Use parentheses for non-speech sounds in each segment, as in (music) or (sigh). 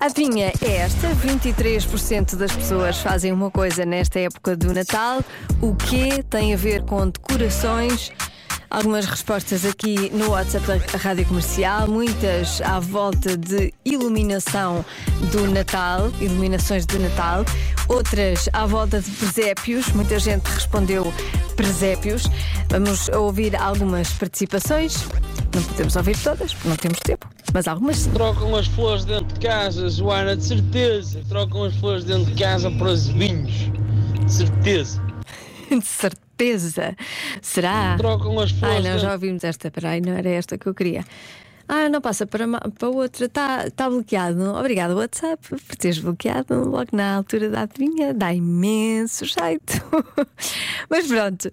Adivinha é esta: 23% das pessoas fazem uma coisa nesta época do Natal. O que tem a ver com decorações? Algumas respostas aqui no WhatsApp da Rádio Comercial, muitas à volta de iluminação do Natal, iluminações de Natal, outras à volta de presépios, muita gente respondeu presépios. Vamos ouvir algumas participações, não podemos ouvir todas, porque não temos tempo, mas algumas sim. Trocam as flores dentro de casa, Joana, de certeza. Trocam as flores dentro de casa para os vinhos. De certeza. (laughs) De certeza. Será? Trocam as Ai, flores não, já ouvimos esta, peraí, não era esta que eu queria. Ah, não passa para, para outra, está tá bloqueado. Obrigado, WhatsApp, por teres bloqueado logo na altura da adivinha. Dá imenso jeito. (laughs) Mas pronto,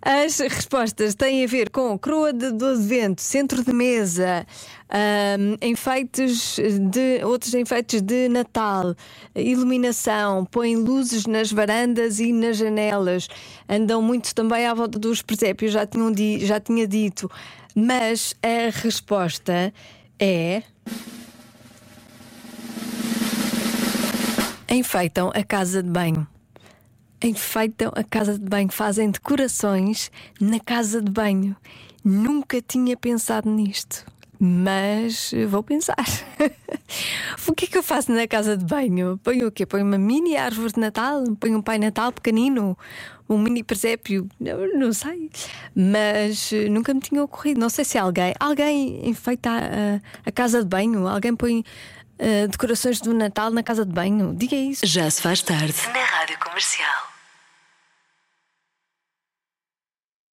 as respostas têm a ver com coroa de, do advento, centro de mesa, ahm, enfeites de outros enfeites de Natal, iluminação, põem luzes nas varandas e nas janelas, andam muito também à volta dos presépios, já, tinham já tinha dito. Mas a resposta é. Enfeitam a casa de banho. Enfeitam a casa de banho, fazem decorações na casa de banho. Nunca tinha pensado nisto, mas vou pensar. (laughs) (laughs) o que é que eu faço na casa de banho? Ponho o quê? Ponho uma mini árvore de Natal? Ponho um Pai Natal pequenino? Um mini presépio? Não, não sei. Mas eh, nunca me tinha ocorrido. Não sei se alguém. Alguém enfeita a, a casa de banho? Alguém põe eh, decorações do Natal na casa de banho? Diga isso. Já se faz tarde. Na Rádio Comercial.